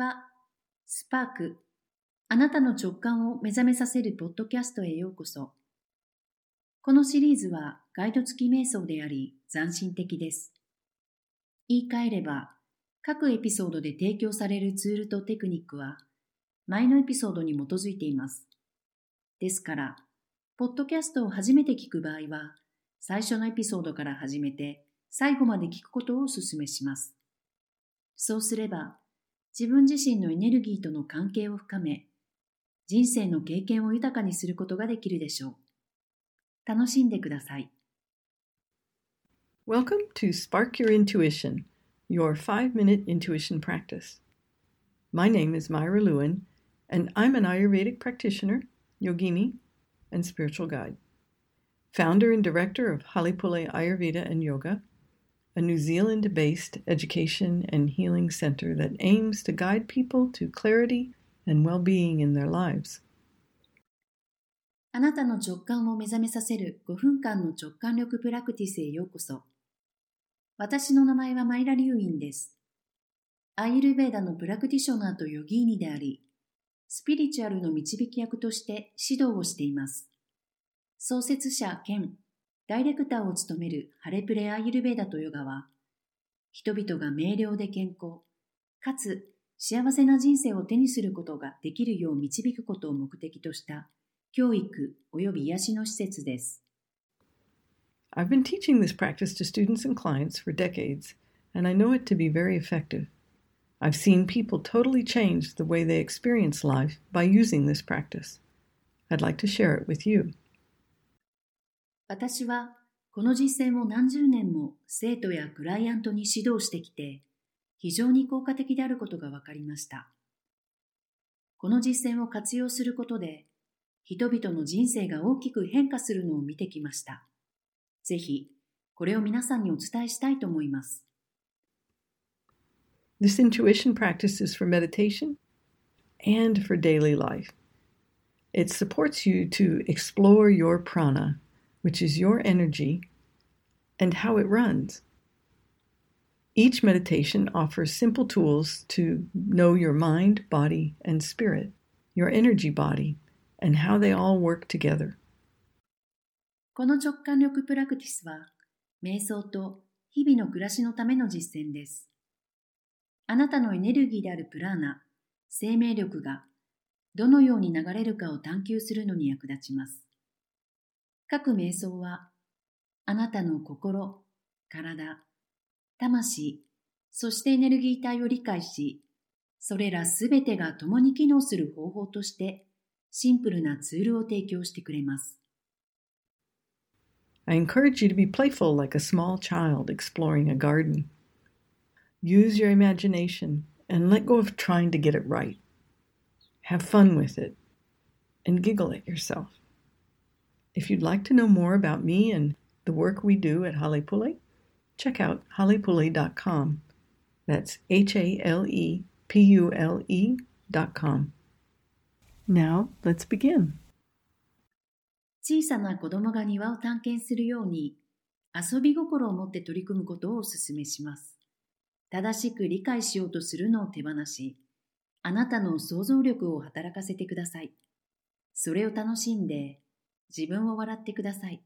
は。スパーク。あなたの直感を目覚めさせるポッドキャストへようこそ。このシリーズはガイド付き瞑想であり斬新的です。言い換えれば、各エピソードで提供されるツールとテクニックは前のエピソードに基づいています。ですから、ポッドキャストを初めて聞く場合は、最初のエピソードから始めて最後まで聞くことをお勧めします。そうすれば、自分自身のエネルギーとの関係を深め、人生の経験を豊かにすることができるでしょう。楽しんでください。Welcome to Spark Your Intuition, your five minute intuition practice. My name is Myra Lewin, and I'm an Ayurvedic practitioner, yogini, and spiritual guide. Founder and director of Halipule Ayurveda and Yoga a New Zealand based education and healing center that aims to guide people to clarity and well being in their lives. あなたの直感を目覚めさせる5分間の直感力プラクティスへようこそ。私の名前はマイラ・リュウインです。アイルベーダのプラクティショナーとヨギーニであり、スピリチュアルの導き役として指導をしています。創設者兼ダイレクターを務めるハレプレアイルベーダとヨガは、人々が明瞭で健康、かつ幸せな人生を手にすることができるよう導くことを目的とした教育及び癒しの施設です。I've been teaching this practice to students and clients for decades, and I know it to be very effective. I've seen people totally change the way they experience life by using this practice. I'd like to share it with you. 私はこの実践を何十年も生徒やクライアントに指導してきて、非常に効果的であることが分かりました。この実践を活用することで、人々の人生が大きく変化するのを見てきました。ぜひ、これを皆さんにお伝えしたいと思います。This intuition practice is for meditation and for daily life. It supports you to explore your prana which is your energy, and how it runs. Each meditation offers simple tools to know your mind, body, and spirit, your energy body, and how they all work together. この直感力プラクティスは、瞑想と日々の暮らしのための実践です。あなたのエネルギーであるプラーナ、生命力がどのように流れるかを探求するのに役立ちます。 各瞑想は、あなたの心、体、魂、そしてエネルギー体を理解し、それらすべてが共に機能する方法として、シンプルなツールを提供してくれます。I encourage you to be playful like a small child exploring a garden. Use your imagination and let go of trying to get it right. Have fun with it and giggle at yourself. If you'd like to know more about me and the work we do at Halepule, check out halepule.com. That's H A L E P U L E dot com. Now, let's begin. 小さな子供が庭を探検するように遊び心を持って取り組むことをお勧めします。正しく理解しようとするのを手放し、あなたの想像力を働かせてください。それを楽しんで 自分を笑ってください。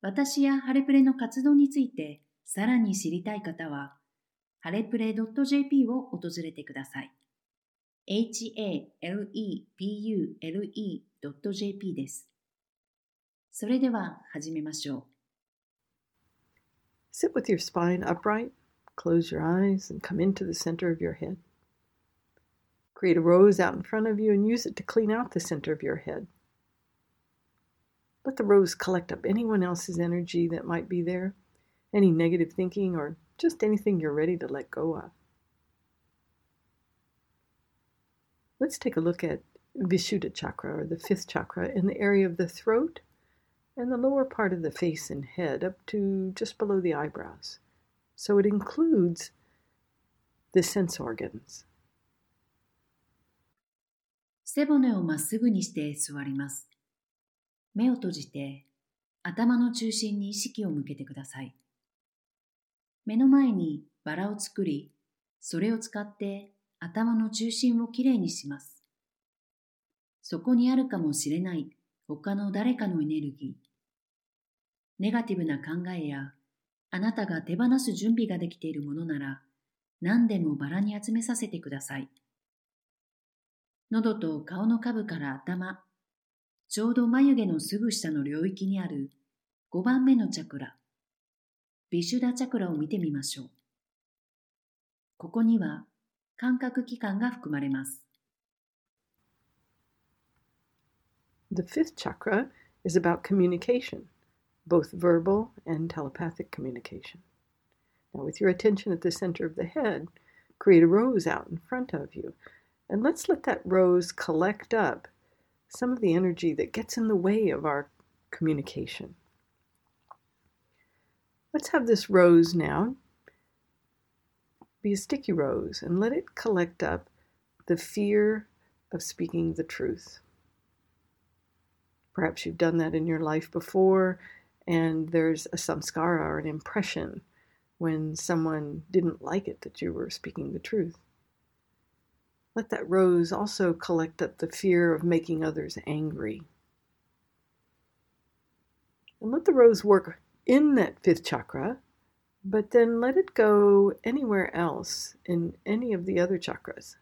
私やハレプレの活動についてさらに知りたい方は、ハレプレ .jp を訪れてください。halepule.jp です。それでは始めましょう。Sit with your spine upright, close your eyes, and come into the center of your head. Create a rose out in front of you and use it to clean out the center of your head. Let the rose collect up anyone else's energy that might be there, any negative thinking, or just anything you're ready to let go of. Let's take a look at Vishuddha chakra, or the fifth chakra, in the area of the throat and the lower part of the face and head, up to just below the eyebrows. So it includes the sense organs. 背骨をまっすぐにして座ります。 目を閉じて頭の中心に意識を向けてください。目の前にバラを作り、それを使って頭の中心をきれいにします。そこにあるかもしれない他の誰かのエネルギー。ネガティブな考えやあなたが手放す準備ができているものなら何でもバラに集めさせてください。喉と顔の下部から頭、ちょうど眉毛のすぐ下の領域にある5番目のチャクラ、ビシュダチャクラを見てみましょう。ここには感覚器官が含まれます。The fifth chakra is about communication, both verbal and telepathic communication. Now, with your attention at the center of the head, create a rose out in front of you. And let's let that rose collect up some of the energy that gets in the way of our communication. Let's have this rose now be a sticky rose and let it collect up the fear of speaking the truth. Perhaps you've done that in your life before, and there's a samskara or an impression when someone didn't like it that you were speaking the truth. Let that rose also collect up the fear of making others angry. And let the rose work in that fifth chakra, but then let it go anywhere else in any of the other chakras.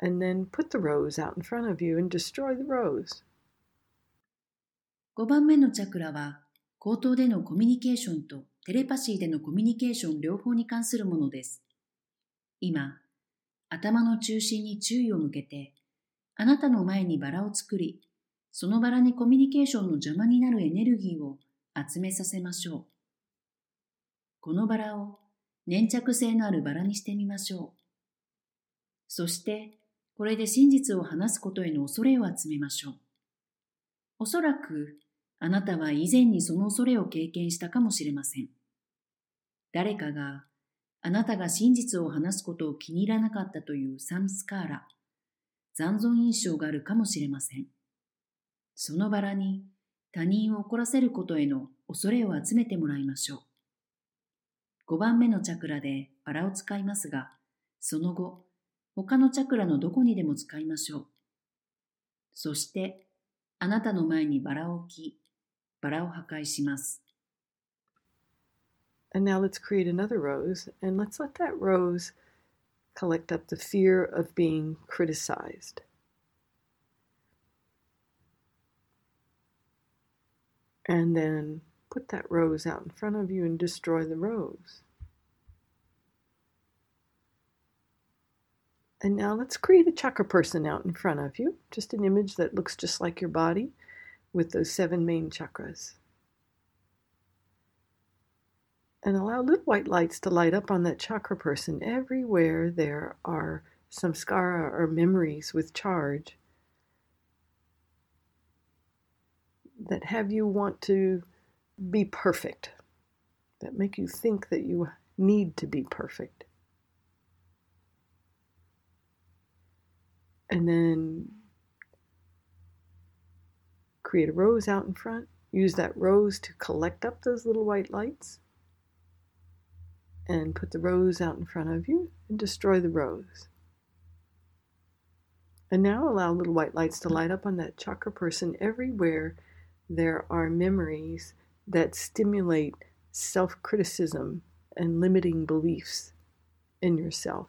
and then put the rose out in front of you and destroy the rose. 5番目のチャクラは口頭でのコミュニケーションとテレパシーでのコミュニケーション両方に関するものです。 今、頭の中心に注意を向けて、あなたの前にバラを作り、そのバラにコミュニケーションの邪魔になるエネルギーを集めさせましょう。このバラを粘着性のあるバラにしてみましょう。そして、これで真実を話すことへの恐れを集めましょう。おそらく、あなたは以前にその恐れを経験したかもしれません。誰かが、あなたが真実を話すことを気に入らなかったというサンスカーラ、残存印象があるかもしれません。そのバラに他人を怒らせることへの恐れを集めてもらいましょう。5番目のチャクラでバラを使いますが、その後、他のチャクラのどこにでも使いましょう。そして、あなたの前にバラを置き、バラを破壊します。And now let's create another rose, and let's let that rose collect up the fear of being criticized. And then put that rose out in front of you and destroy the rose. And now let's create a chakra person out in front of you, just an image that looks just like your body with those seven main chakras. And allow little white lights to light up on that chakra person everywhere there are samskara or memories with charge that have you want to be perfect, that make you think that you need to be perfect. and then create a rose out in front. Use that rose to collect up those little white lights. And put the rose out in front of you and destroy the rose. And now allow little white lights to light up on that chakra person everywhere there are memories that stimulate self criticism and limiting beliefs in yourself,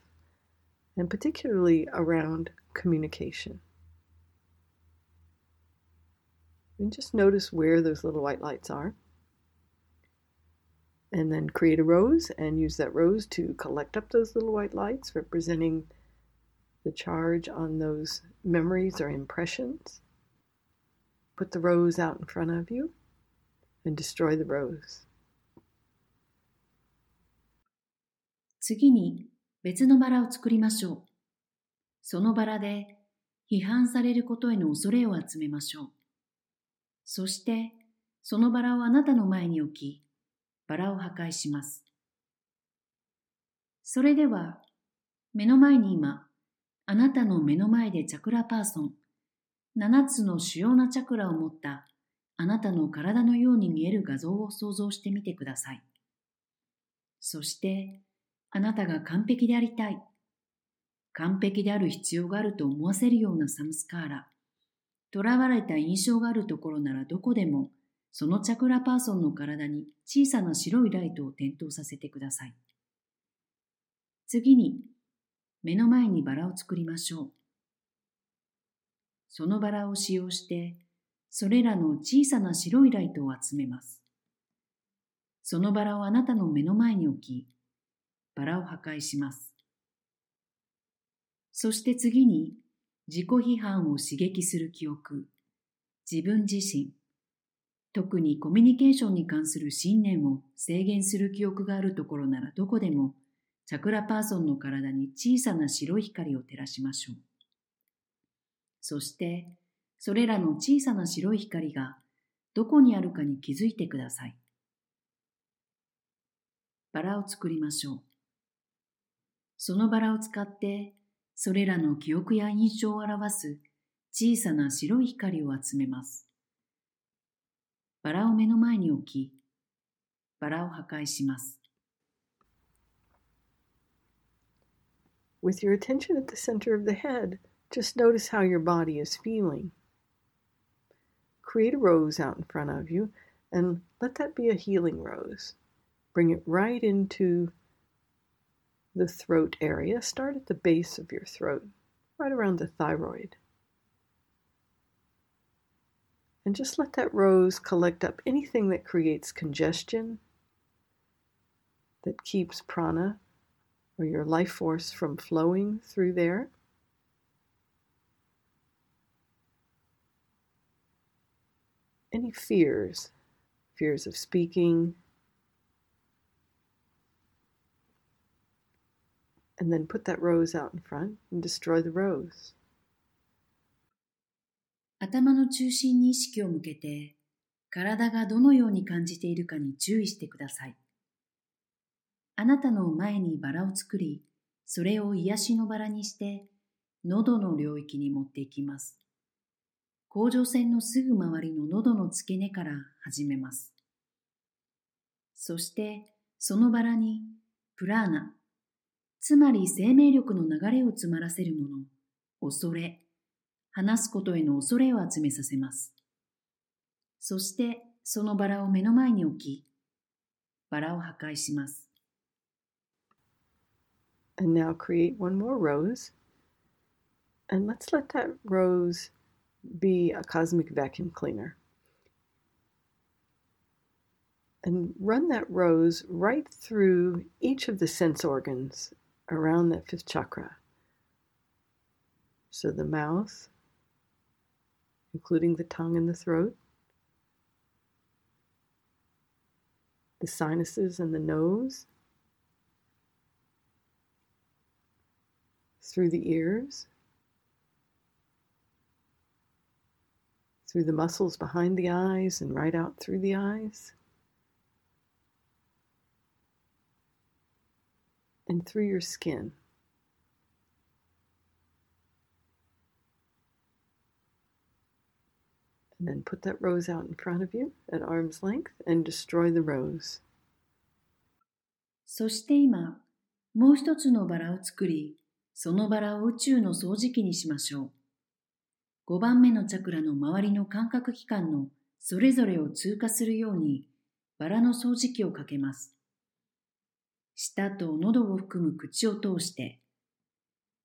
and particularly around communication. And just notice where those little white lights are And then create a rose and use that rose to collect up those little white lights representing the charge on those memories or impressions. Put the rose out in front of you and destroy the rose. 次に別のバラを作りましょう。そのバラで批判されることへの恐れを集めましょう。そして、そのバラをあなたの前に置き、 バラを破壊します。それでは、目の前に今、あなたの目の前でチャクラパーソン、7つの主要なチャクラを持ったあなたの体のように見える画像を想像してみてください。そして、あなたが完璧でありたい。完璧である必要があると思わせるようなサムスカーラ。囚われた印象があるところならどこでも、そのチャクラパーソンの体に小さな白いライトを点灯させてください。次に、目の前にバラを作りましょう。そのバラを使用して、それらの小さな白いライトを集めます。そのバラをあなたの目の前に置き、バラを破壊します。そして次に、自己批判を刺激する記憶、自分自身、特にコミュニケーションに関する信念を制限する記憶があるところならどこでも、チャクラパーソンの体に小さな白い光を照らしましょう。そして、それらの小さな白い光がどこにあるかに気づいてください。バラを作りましょう。そのバラを使ってそれらの記憶や印象を表す小さな白い光を集めます。バラを目の前に置き、バラを破壊します。With your attention at the center of the head, just notice how your body is feeling. Create a rose out in front of you and let that be a healing rose. Bring it right into the throat area, start at the base of your throat, right around the thyroid. And just let that rose collect up anything that creates congestion, that keeps prana or your life force from flowing through there. Any fears, fears of speaking, and then put that rose out in front and destroy the rose. 頭の中心に意識を向けて、体がどのように感じているかに注意してください。あなたの前にバラを作り、それを癒しのバラにして、喉の領域に持っていきます。甲状腺のすぐ周りの喉の付け根から始めます。そして、そのバラに、プラーナ、つまり生命力の流れを詰まらせるもの、恐れ、話すことへの恐れを集めさせます。そしてそのバラを目の前に置き、バラを破壊します。And now create one more rose. And let's let that rose be a cosmic vacuum cleaner. And run that rose right through each of the sense organs around that fifth chakra. So the mouth, including the tongue and the throat, the sinuses and the nose, through the ears, through the muscles behind the eyes and right out through the eyes. and through your skin. And then put that rose out in front of you at arm's length and destroy the rose. そして今、もう一つのバラを作り、そのバラを宇宙の掃除機にしましょう。5番目のチャクラの周りの感覚器官のそれぞれを通過するように、バラの掃除機をかけます。舌と喉を含む口を通して、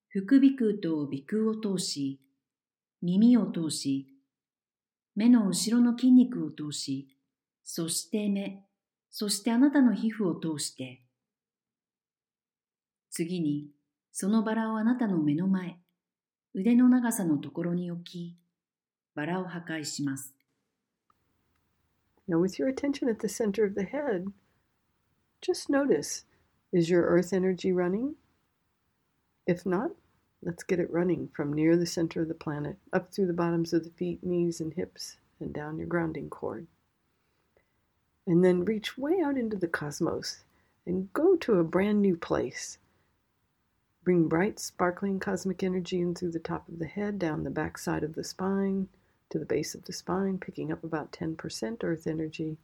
副鼻腔と鼻腔を通し、耳を通し、目の後ろの筋肉を通し、そして目、そしてあなたの皮膚を通して、次に、そのバラをあなたの目の前、腕の長さのところに置き、バラを破壊します。Now, with your attention at the center of the head, just notice Is your earth energy running? If not, let's get it running from near the center of the planet, up through the bottoms of the feet, knees, and hips, and down your grounding cord. And then reach way out into the cosmos and go to a brand new place. Bring bright, sparkling cosmic energy in through the top of the head, down the back side of the spine, to the base of the spine, picking up about 10% earth energy,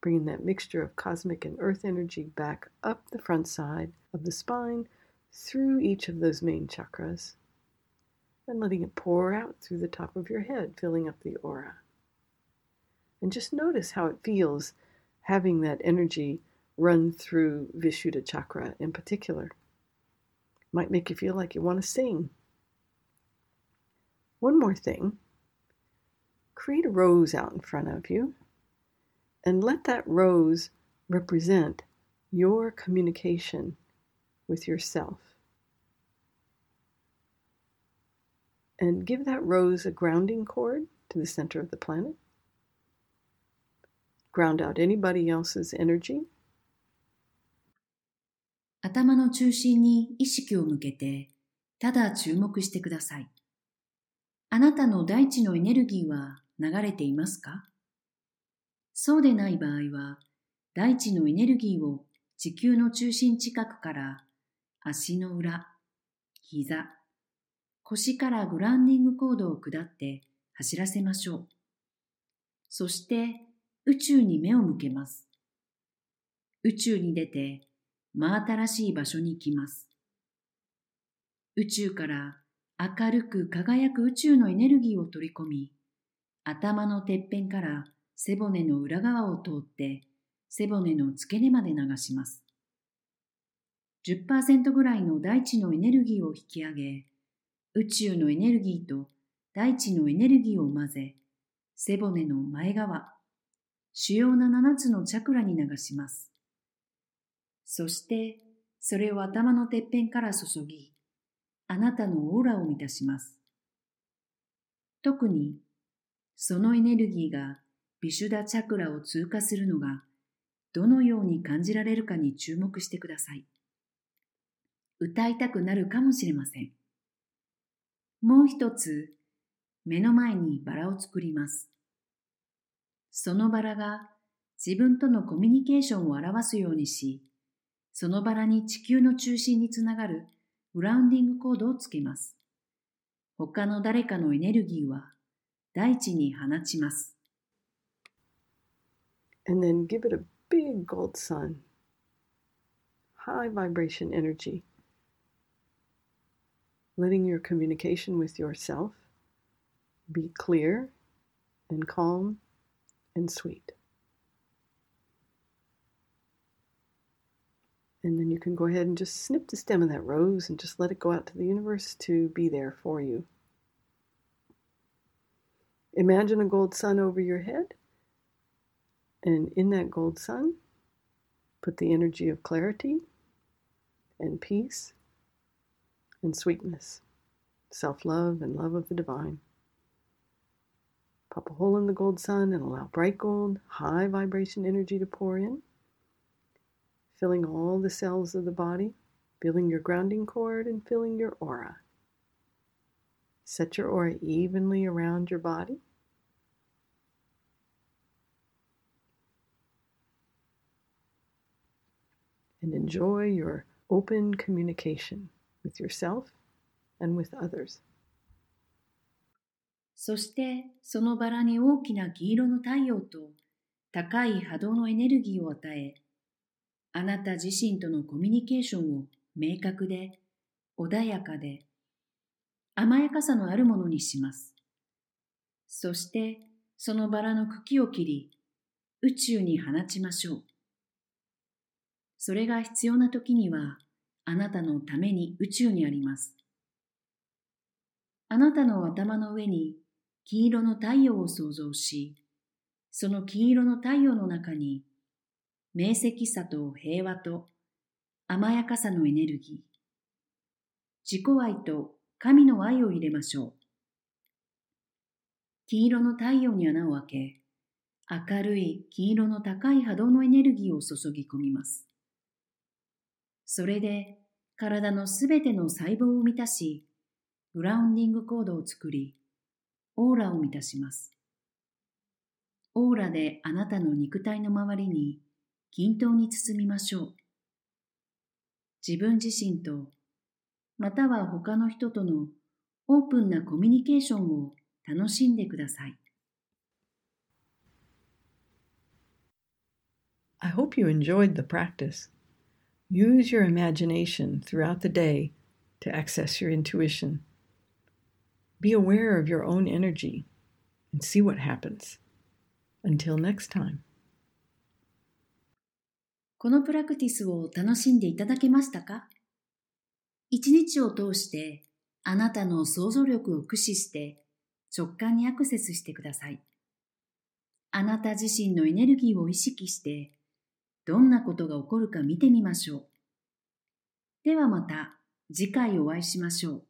bringing that mixture of cosmic and earth energy back up the front side of the spine through each of those main chakras and letting it pour out through the top of your head, filling up the aura. And just notice how it feels having that energy run through Vishuddha chakra in particular. Might make you feel like you want to sing. One more thing create a rose out in front of you and let that rose represent your communication with yourself. And give that rose a grounding cord to the center of the planet. Ground out anybody else's energy. 頭の中心に意識を向けて、ただ注目してください。あなたの大地のエネルギーは流れていますかそうでない場合は、大地のエネルギーを地球の中心近くから足の裏、膝、腰からグランディングコードを下って走らせましょう。そして宇宙に目を向けます。宇宙に出て真新しい場所に行きます。宇宙から明るく輝く宇宙のエネルギーを取り込み、頭のてっぺんから背骨の裏側を通って背骨の付け根まで流します。10%ぐらいの大地のエネルギーを引き上げ、宇宙のエネルギーと大地のエネルギーを混ぜ、背骨の前側、主要な7つのチャクラに流します。そして、それを頭のてっぺんから注ぎ、あなたのオーラを満たします。特に、そのエネルギーがビシュダチャクラを通過するのがどのように感じられるかに注目してください。歌いたくなるかもしれません。もう一つ、目の前にバラを作ります。そのバラが自分とのコミュニケーションを表すようにし、そのバラに地球の中心につながるグラウンディングコードをつけます。他の誰かのエネルギーは大地に放ちます。And then give it a big gold sun. High vibration energy. Letting your communication with yourself be clear and calm and sweet. And then you can go ahead and just snip the stem of that rose and just let it go out to the universe to be there for you. Imagine a gold sun over your head. And in that gold sun, put the energy of clarity and peace and sweetness, self love and love of the divine. Pop a hole in the gold sun and allow bright gold, high vibration energy to pour in filling all the cells of the body, filling your grounding cord, and filling your aura. Set your aura evenly around your body. And enjoy your open communication with yourself and with others. そしてそのバラに大きな黄色の太陽と高い波動のエネルギーを与えあなた自身とのコミュニケーションを明確で穏やかで甘やかさのあるものにします。そしてそのバラの茎を切り宇宙に放ちましょう。それが必要な時にはあなたのために宇宙にあります。あなたの頭の上に金色の太陽を想像し、その金色の太陽の中に明晰さと平和と甘やかさのエネルギー、自己愛と神の愛を入れましょう。金色の太陽に穴を開け、明るい金色の高い波動のエネルギーを注ぎ込みます。それで体のすべての細胞を満たし、グラウンディングコードを作り、オーラを満たします。オーラであなたの肉体の周りに均等に包みましょう。自分自身と、または他の人とのオープンなコミュニケーションを楽しんでください。I hope you enjoyed the practice. Use your imagination throughout the day to access your intuition. Be aware of your own energy and see what happens. Until next time. このプラクティスを楽しんでいただけましたか一日を通してあなたの想像力を駆使して直感にアクセスしてください。あなた自身のエネルギーを意識して どんなことが起こるか見てみましょう。ではまた次回お会いしましょう。